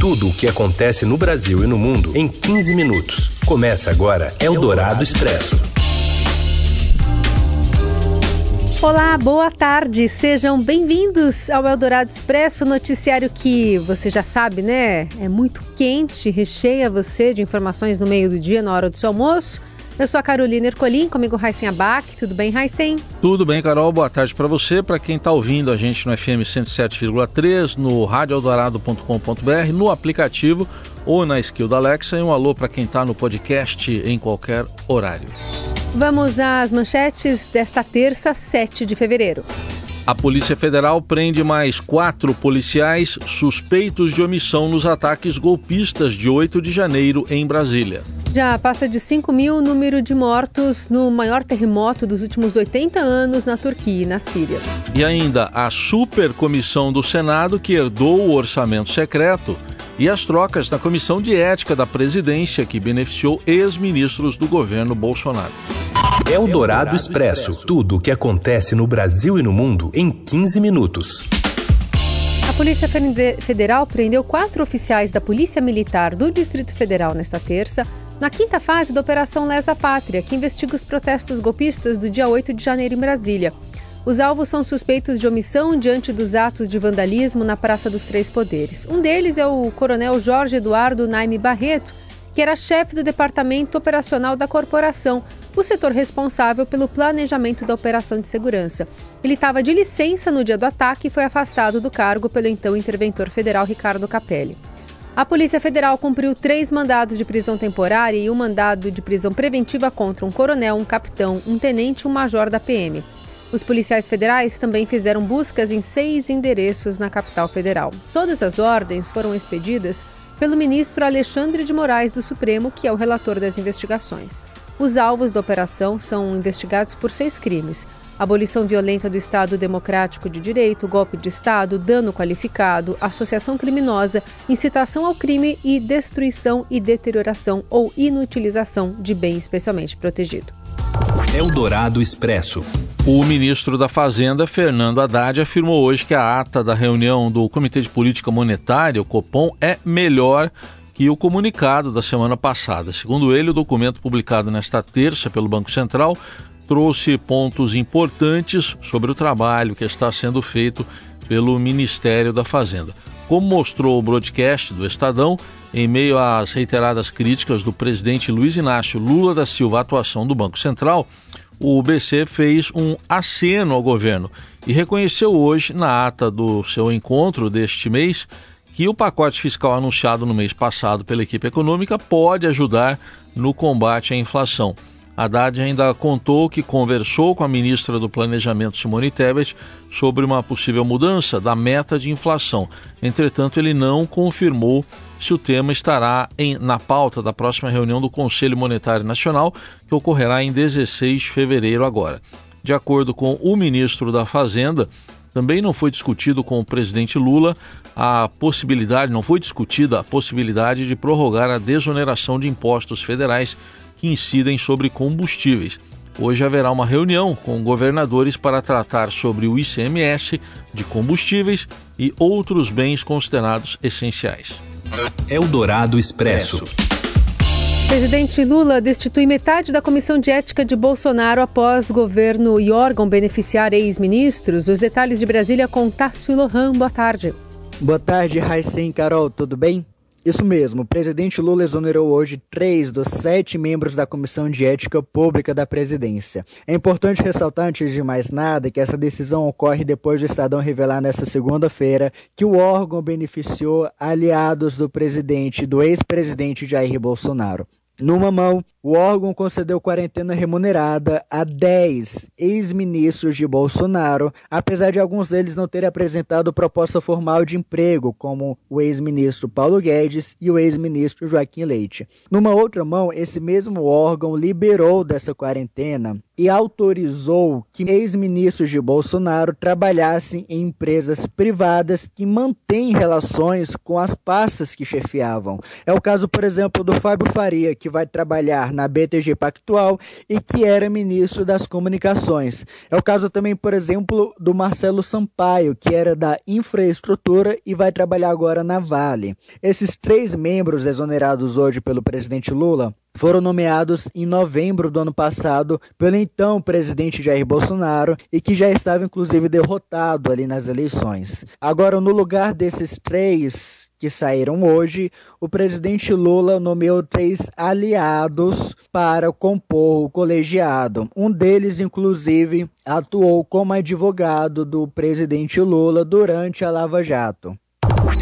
Tudo o que acontece no Brasil e no mundo em 15 minutos. Começa agora Eldorado Expresso. Olá, boa tarde. Sejam bem-vindos ao Eldorado Expresso, noticiário que você já sabe, né? É muito quente, recheia você de informações no meio do dia, na hora do seu almoço. Eu sou a Carolina Ercolim, comigo Raicen Abac. Tudo bem, Raicen? Tudo bem, Carol. Boa tarde para você. Para quem está ouvindo a gente no FM 107,3, no radioeldorado.com.br, no aplicativo ou na skill da Alexa. E um alô para quem está no podcast em qualquer horário. Vamos às manchetes desta terça, 7 de fevereiro. A Polícia Federal prende mais quatro policiais suspeitos de omissão nos ataques golpistas de 8 de janeiro em Brasília. Já passa de 5 mil o número de mortos no maior terremoto dos últimos 80 anos na Turquia e na Síria. E ainda a supercomissão do Senado que herdou o orçamento secreto e as trocas na comissão de ética da presidência que beneficiou ex-ministros do governo Bolsonaro. É o Dourado Expresso. Tudo o que acontece no Brasil e no mundo em 15 minutos. A Polícia Federal prendeu quatro oficiais da Polícia Militar do Distrito Federal nesta terça, na quinta fase da Operação Lesa Pátria, que investiga os protestos golpistas do dia 8 de janeiro em Brasília. Os alvos são suspeitos de omissão diante dos atos de vandalismo na Praça dos Três Poderes. Um deles é o coronel Jorge Eduardo Naime Barreto, que era chefe do Departamento Operacional da corporação, o setor responsável pelo planejamento da operação de segurança. Ele estava de licença no dia do ataque e foi afastado do cargo pelo então interventor federal Ricardo Capelli. A Polícia Federal cumpriu três mandados de prisão temporária e um mandado de prisão preventiva contra um coronel, um capitão, um tenente e um major da PM. Os policiais federais também fizeram buscas em seis endereços na capital federal. Todas as ordens foram expedidas pelo ministro Alexandre de Moraes do Supremo, que é o relator das investigações. Os alvos da operação são investigados por seis crimes: abolição violenta do Estado Democrático de Direito, golpe de Estado, dano qualificado, associação criminosa, incitação ao crime e destruição e deterioração ou inutilização de bem especialmente protegido. Eldorado Expresso. O ministro da Fazenda, Fernando Haddad, afirmou hoje que a ata da reunião do Comitê de Política Monetária, o Copom, é melhor que o comunicado da semana passada. Segundo ele, o documento publicado nesta terça pelo Banco Central trouxe pontos importantes sobre o trabalho que está sendo feito pelo Ministério da Fazenda. Como mostrou o broadcast do Estadão, em meio às reiteradas críticas do presidente Luiz Inácio Lula da Silva à atuação do Banco Central, o BC fez um aceno ao governo e reconheceu hoje, na ata do seu encontro deste mês, que o pacote fiscal anunciado no mês passado pela equipe econômica pode ajudar no combate à inflação. Haddad ainda contou que conversou com a ministra do Planejamento, Simone Tebet, sobre uma possível mudança da meta de inflação. Entretanto, ele não confirmou se o tema estará em, na pauta da próxima reunião do Conselho Monetário Nacional, que ocorrerá em 16 de fevereiro agora. De acordo com o ministro da Fazenda, também não foi discutido com o presidente Lula a possibilidade, não foi discutida a possibilidade de prorrogar a desoneração de impostos federais que incidem sobre combustíveis. Hoje haverá uma reunião com governadores para tratar sobre o ICMS de combustíveis e outros bens considerados essenciais. Eldorado Expresso. Presidente Lula destitui metade da comissão de ética de Bolsonaro após governo e órgão beneficiar ex-ministros. Os detalhes de Brasília com Tássio Lohan. Boa tarde. Boa tarde, Raicem Carol, tudo bem? Isso mesmo, o presidente Lula exonerou hoje três dos sete membros da Comissão de Ética Pública da Presidência. É importante ressaltar, antes de mais nada, que essa decisão ocorre depois do Estadão revelar nesta segunda-feira que o órgão beneficiou aliados do presidente, do ex-presidente Jair Bolsonaro. Numa mão, o órgão concedeu quarentena remunerada a 10 ex-ministros de Bolsonaro, apesar de alguns deles não terem apresentado proposta formal de emprego, como o ex-ministro Paulo Guedes e o ex-ministro Joaquim Leite. Numa outra mão, esse mesmo órgão liberou dessa quarentena e autorizou que ex-ministros de Bolsonaro trabalhassem em empresas privadas que mantêm relações com as pastas que chefiavam. É o caso, por exemplo, do Fábio Faria, que que vai trabalhar na BTG Pactual e que era ministro das Comunicações. É o caso também, por exemplo, do Marcelo Sampaio, que era da Infraestrutura e vai trabalhar agora na Vale. Esses três membros exonerados hoje pelo presidente Lula foram nomeados em novembro do ano passado pelo então presidente Jair Bolsonaro e que já estava inclusive derrotado ali nas eleições. Agora, no lugar desses três que saíram hoje, o presidente Lula nomeou três aliados para compor o colegiado. Um deles, inclusive, atuou como advogado do presidente Lula durante a Lava Jato.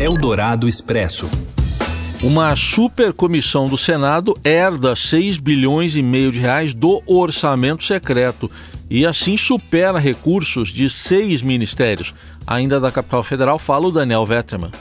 Eldorado Expresso. Uma super comissão do Senado herda 6 bilhões e meio de reais do orçamento secreto e assim supera recursos de seis ministérios. Ainda da capital federal fala o Daniel Vetterman.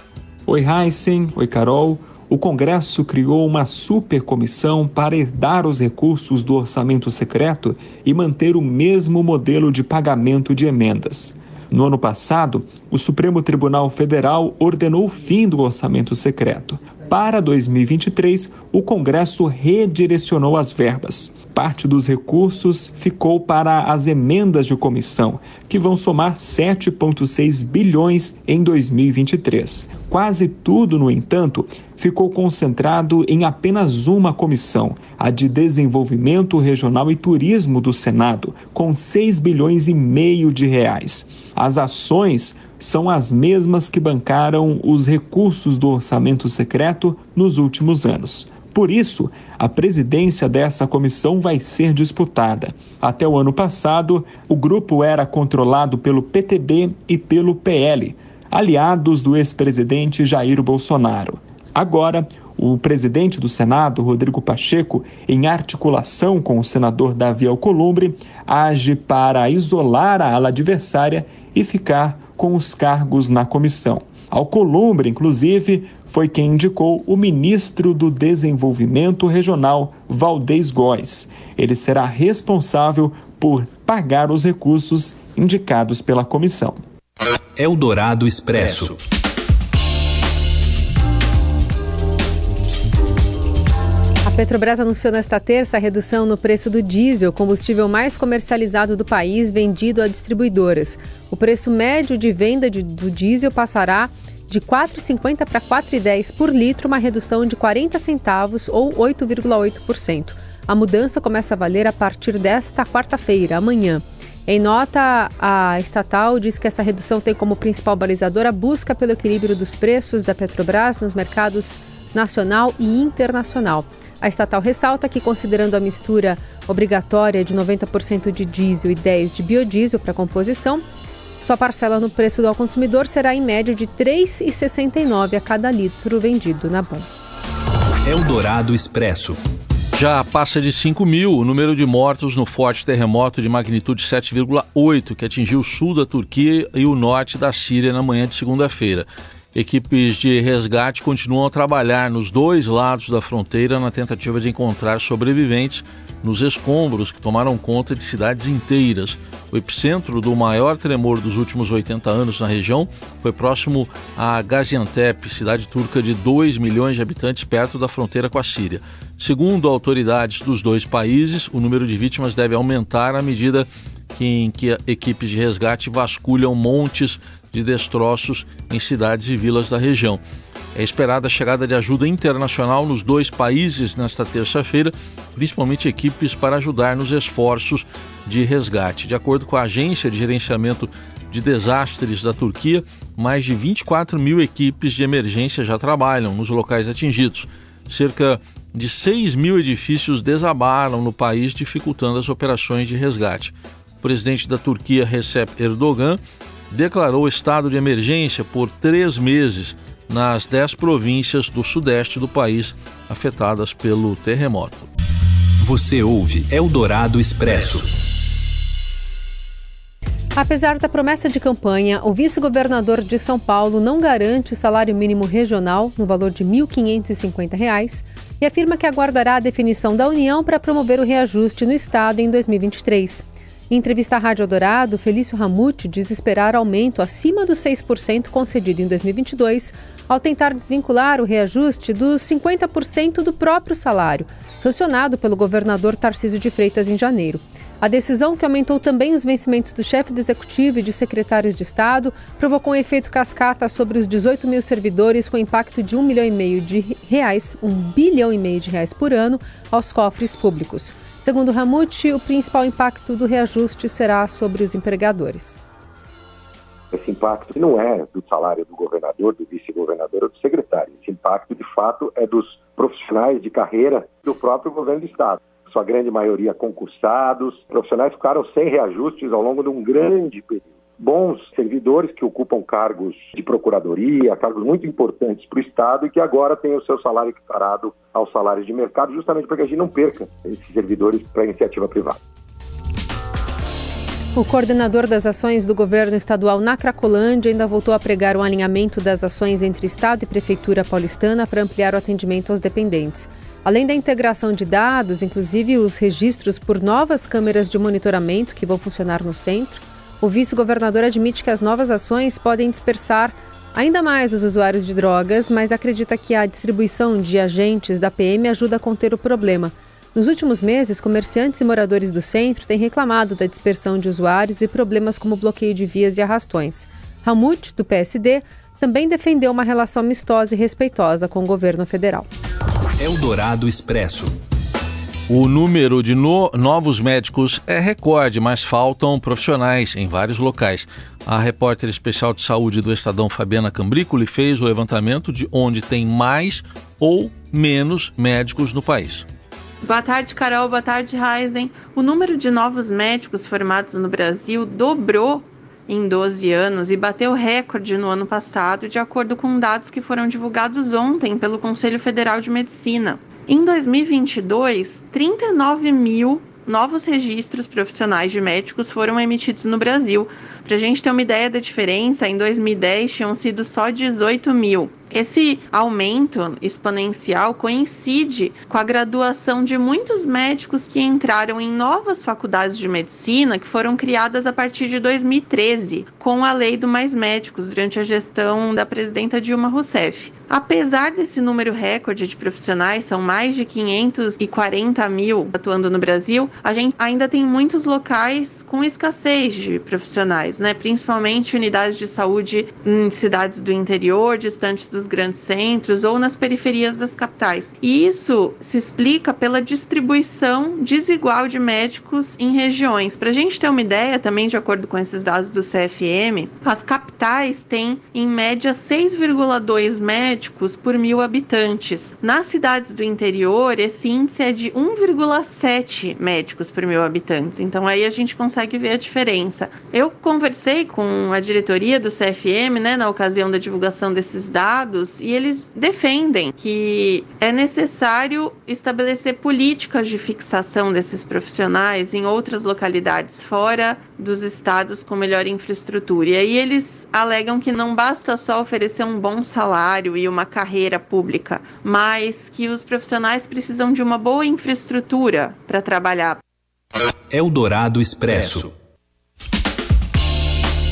Oi Heisen, oi Carol. O Congresso criou uma super comissão para herdar os recursos do orçamento secreto e manter o mesmo modelo de pagamento de emendas. No ano passado, o Supremo Tribunal Federal ordenou o fim do orçamento secreto. Para 2023, o Congresso redirecionou as verbas. Parte dos recursos ficou para as emendas de comissão, que vão somar 7,6 bilhões em 2023. Quase tudo, no entanto, ficou concentrado em apenas uma comissão, a de Desenvolvimento Regional e Turismo do Senado, com 6 bilhões e meio de reais. As ações são as mesmas que bancaram os recursos do orçamento secreto nos últimos anos. Por isso, a presidência dessa comissão vai ser disputada. Até o ano passado, o grupo era controlado pelo PTB e pelo PL, aliados do ex-presidente Jair Bolsonaro. Agora, o presidente do Senado, Rodrigo Pacheco, em articulação com o senador Davi Alcolumbre, age para isolar a ala adversária e ficar com os cargos na comissão. Alcolumbre, inclusive, foi quem indicou o ministro do Desenvolvimento Regional, Valdez Góes. Ele será responsável por pagar os recursos indicados pela comissão. Eldorado Expresso. Petrobras anunciou nesta terça a redução no preço do diesel, combustível mais comercializado do país, vendido a distribuidoras. O preço médio de venda de, do diesel passará de R$ 4,50 para R$ 4,10 por litro, uma redução de 40 centavos ou 8,8%. A mudança começa a valer a partir desta quarta-feira, amanhã. Em nota, a estatal diz que essa redução tem como principal balizador a busca pelo equilíbrio dos preços da Petrobras nos mercados nacional e internacional. A estatal ressalta que, considerando a mistura obrigatória de 90% de diesel e 10% de biodiesel para composição, sua parcela no preço do ao consumidor será em média de R$ 3,69 a cada litro vendido na bomba. Eldorado Expresso. Já passa de 5 mil o número de mortos no forte terremoto de magnitude 7,8 que atingiu o sul da Turquia e o norte da Síria na manhã de segunda-feira. Equipes de resgate continuam a trabalhar nos dois lados da fronteira na tentativa de encontrar sobreviventes nos escombros que tomaram conta de cidades inteiras. O epicentro do maior tremor dos últimos 80 anos na região foi próximo a Gaziantep, cidade turca de 2 milhões de habitantes perto da fronteira com a Síria. Segundo autoridades dos dois países, o número de vítimas deve aumentar à medida em que equipes de resgate vasculham montes de destroços em cidades e vilas da região. É esperada a chegada de ajuda internacional nos dois países nesta terça-feira, principalmente equipes para ajudar nos esforços de resgate. De acordo com a Agência de Gerenciamento de Desastres da Turquia, mais de 24 mil equipes de emergência já trabalham nos locais atingidos. Cerca de 6 mil edifícios desabaram no país, dificultando as operações de resgate. O presidente da Turquia, Recep Erdogan, declarou estado de emergência por três meses nas dez províncias do sudeste do país afetadas pelo terremoto. Você ouve Eldorado Expresso. Apesar da promessa de campanha, o vice-governador de São Paulo não garante salário mínimo regional no valor de R$ 1.550 e afirma que aguardará a definição da União para promover o reajuste no Estado em 2023. Em entrevista à Rádio Dourado, Felício Ramute diz esperar aumento acima dos 6% concedido em 2022, ao tentar desvincular o reajuste dos 50% do próprio salário, sancionado pelo governador Tarcísio de Freitas em janeiro. A decisão, que aumentou também os vencimentos do chefe do executivo e de secretários de Estado, provocou um efeito cascata sobre os 18 mil servidores, com impacto de um milhão e meio de reais, um bilhão e meio de reais por ano, aos cofres públicos. Segundo Ramute, o principal impacto do reajuste será sobre os empregadores. Esse impacto não é do salário do governador, do vice-governador ou do secretário. Esse impacto, de fato, é dos profissionais de carreira do próprio governo do Estado. Sua grande maioria concursados, profissionais ficaram sem reajustes ao longo de um grande período bons servidores que ocupam cargos de procuradoria, cargos muito importantes para o Estado e que agora têm o seu salário equiparado aos salários de mercado, justamente para que a gente não perca esses servidores para a iniciativa privada. O coordenador das ações do governo estadual na Cracolândia ainda voltou a pregar um alinhamento das ações entre Estado e Prefeitura paulistana para ampliar o atendimento aos dependentes. Além da integração de dados, inclusive os registros por novas câmeras de monitoramento que vão funcionar no centro, o vice-governador admite que as novas ações podem dispersar ainda mais os usuários de drogas, mas acredita que a distribuição de agentes da PM ajuda a conter o problema. Nos últimos meses, comerciantes e moradores do centro têm reclamado da dispersão de usuários e problemas como bloqueio de vias e arrastões. Ramut, do PSD, também defendeu uma relação amistosa e respeitosa com o governo federal. Eldorado Expresso. O número de no novos médicos é recorde, mas faltam profissionais em vários locais. A repórter especial de saúde do Estadão, Fabiana Cambricoli, fez o levantamento de onde tem mais ou menos médicos no país. Boa tarde, Carol. Boa tarde, Heisen. O número de novos médicos formados no Brasil dobrou em 12 anos e bateu recorde no ano passado, de acordo com dados que foram divulgados ontem pelo Conselho Federal de Medicina. Em 2022, 39 mil novos registros profissionais de médicos foram emitidos no Brasil. Para a gente ter uma ideia da diferença, em 2010 tinham sido só 18 mil. Esse aumento exponencial coincide com a graduação de muitos médicos que entraram em novas faculdades de medicina que foram criadas a partir de 2013, com a Lei do Mais Médicos, durante a gestão da presidenta Dilma Rousseff. Apesar desse número recorde de profissionais, são mais de 540 mil atuando no Brasil, a gente ainda tem muitos locais com escassez de profissionais, né? principalmente unidades de saúde em cidades do interior, distantes dos grandes centros ou nas periferias das capitais. E isso se explica pela distribuição desigual de médicos em regiões. Para a gente ter uma ideia, também de acordo com esses dados do CFM, as capitais têm em média 6,2 médicos por mil habitantes. Nas cidades do interior, esse índice é de 1,7 médicos por mil habitantes. Então aí a gente consegue ver a diferença. Eu conversei com a diretoria do CFM, né, na ocasião da divulgação desses dados e eles defendem que é necessário estabelecer políticas de fixação desses profissionais em outras localidades fora dos estados com melhor infraestrutura. E aí eles alegam que não basta só oferecer um bom salário e uma carreira pública, mas que os profissionais precisam de uma boa infraestrutura para trabalhar. Eldorado Expresso.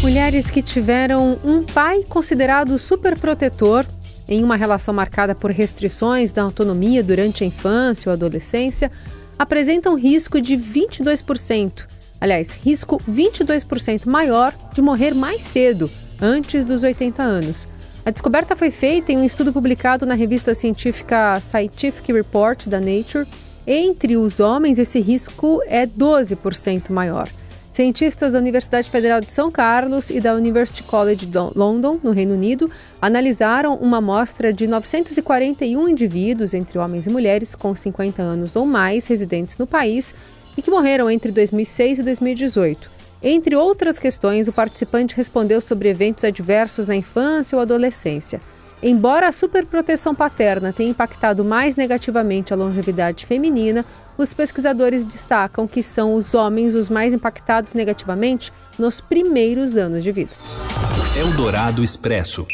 Mulheres que tiveram um pai considerado superprotetor em uma relação marcada por restrições da autonomia durante a infância ou adolescência apresentam risco de 22%, aliás, risco 22% maior de morrer mais cedo, antes dos 80 anos. A descoberta foi feita em um estudo publicado na revista científica Scientific Report da Nature. Entre os homens, esse risco é 12% maior. Cientistas da Universidade Federal de São Carlos e da University College London, no Reino Unido, analisaram uma amostra de 941 indivíduos, entre homens e mulheres, com 50 anos ou mais, residentes no país e que morreram entre 2006 e 2018. Entre outras questões, o participante respondeu sobre eventos adversos na infância ou adolescência. Embora a superproteção paterna tenha impactado mais negativamente a longevidade feminina, os pesquisadores destacam que são os homens os mais impactados negativamente nos primeiros anos de vida. Eldorado Expresso.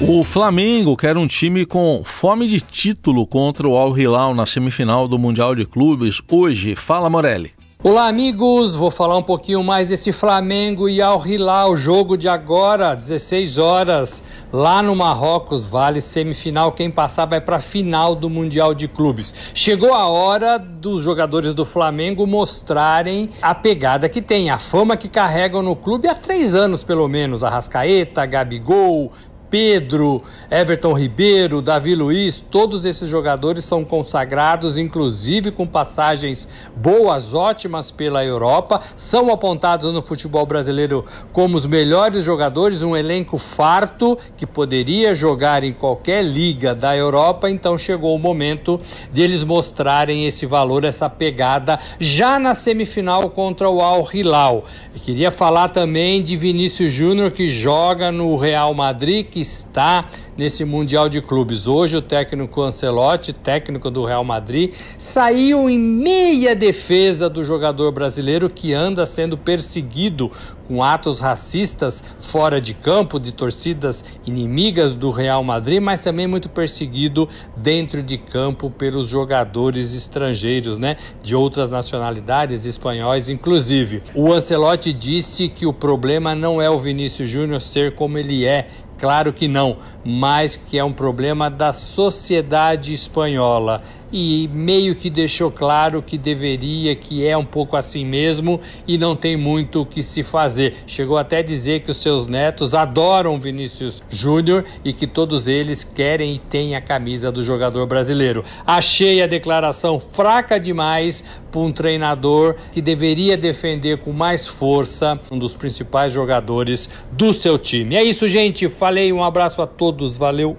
O Flamengo quer um time com fome de título contra o Al Hilal na semifinal do Mundial de Clubes hoje. Fala, Morelli. Olá, amigos! Vou falar um pouquinho mais desse Flamengo e Al Hilal, jogo de agora, 16 horas, lá no Marrocos, vale semifinal. Quem passar vai para a final do Mundial de Clubes. Chegou a hora dos jogadores do Flamengo mostrarem a pegada que tem, a fama que carregam no clube há três anos, pelo menos. Arrascaeta, Gabigol, Pedro, Everton Ribeiro, Davi Luiz, todos esses jogadores são consagrados, inclusive com passagens boas, ótimas pela Europa, são apontados no futebol brasileiro como os melhores jogadores, um elenco farto que poderia jogar em qualquer liga da Europa, então chegou o momento de eles mostrarem esse valor, essa pegada já na semifinal contra o Al Hilal. Eu queria falar também de Vinícius Júnior que joga no Real Madrid, que está nesse Mundial de Clubes. Hoje o técnico Ancelotti, técnico do Real Madrid, saiu em meia defesa do jogador brasileiro que anda sendo perseguido com atos racistas fora de campo, de torcidas inimigas do Real Madrid, mas também muito perseguido dentro de campo pelos jogadores estrangeiros, né, de outras nacionalidades, espanhóis inclusive. O Ancelotti disse que o problema não é o Vinícius Júnior ser como ele é, Claro que não, mas que é um problema da sociedade espanhola e meio que deixou claro que deveria, que é um pouco assim mesmo e não tem muito o que se fazer. Chegou até a dizer que os seus netos adoram Vinícius Júnior e que todos eles querem e têm a camisa do jogador brasileiro. Achei a declaração fraca demais para um treinador que deveria defender com mais força um dos principais jogadores do seu time. É isso, gente. Falei, um abraço a todos, valeu.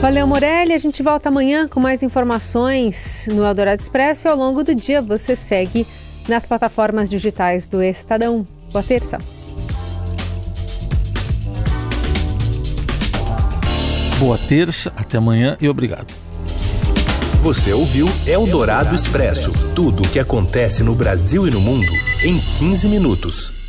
Valeu, Morelli. A gente volta amanhã com mais informações no Eldorado Expresso e ao longo do dia você segue nas plataformas digitais do Estadão. Boa terça. Boa terça, até amanhã e obrigado. Você ouviu Eldorado Expresso tudo o que acontece no Brasil e no mundo em 15 minutos.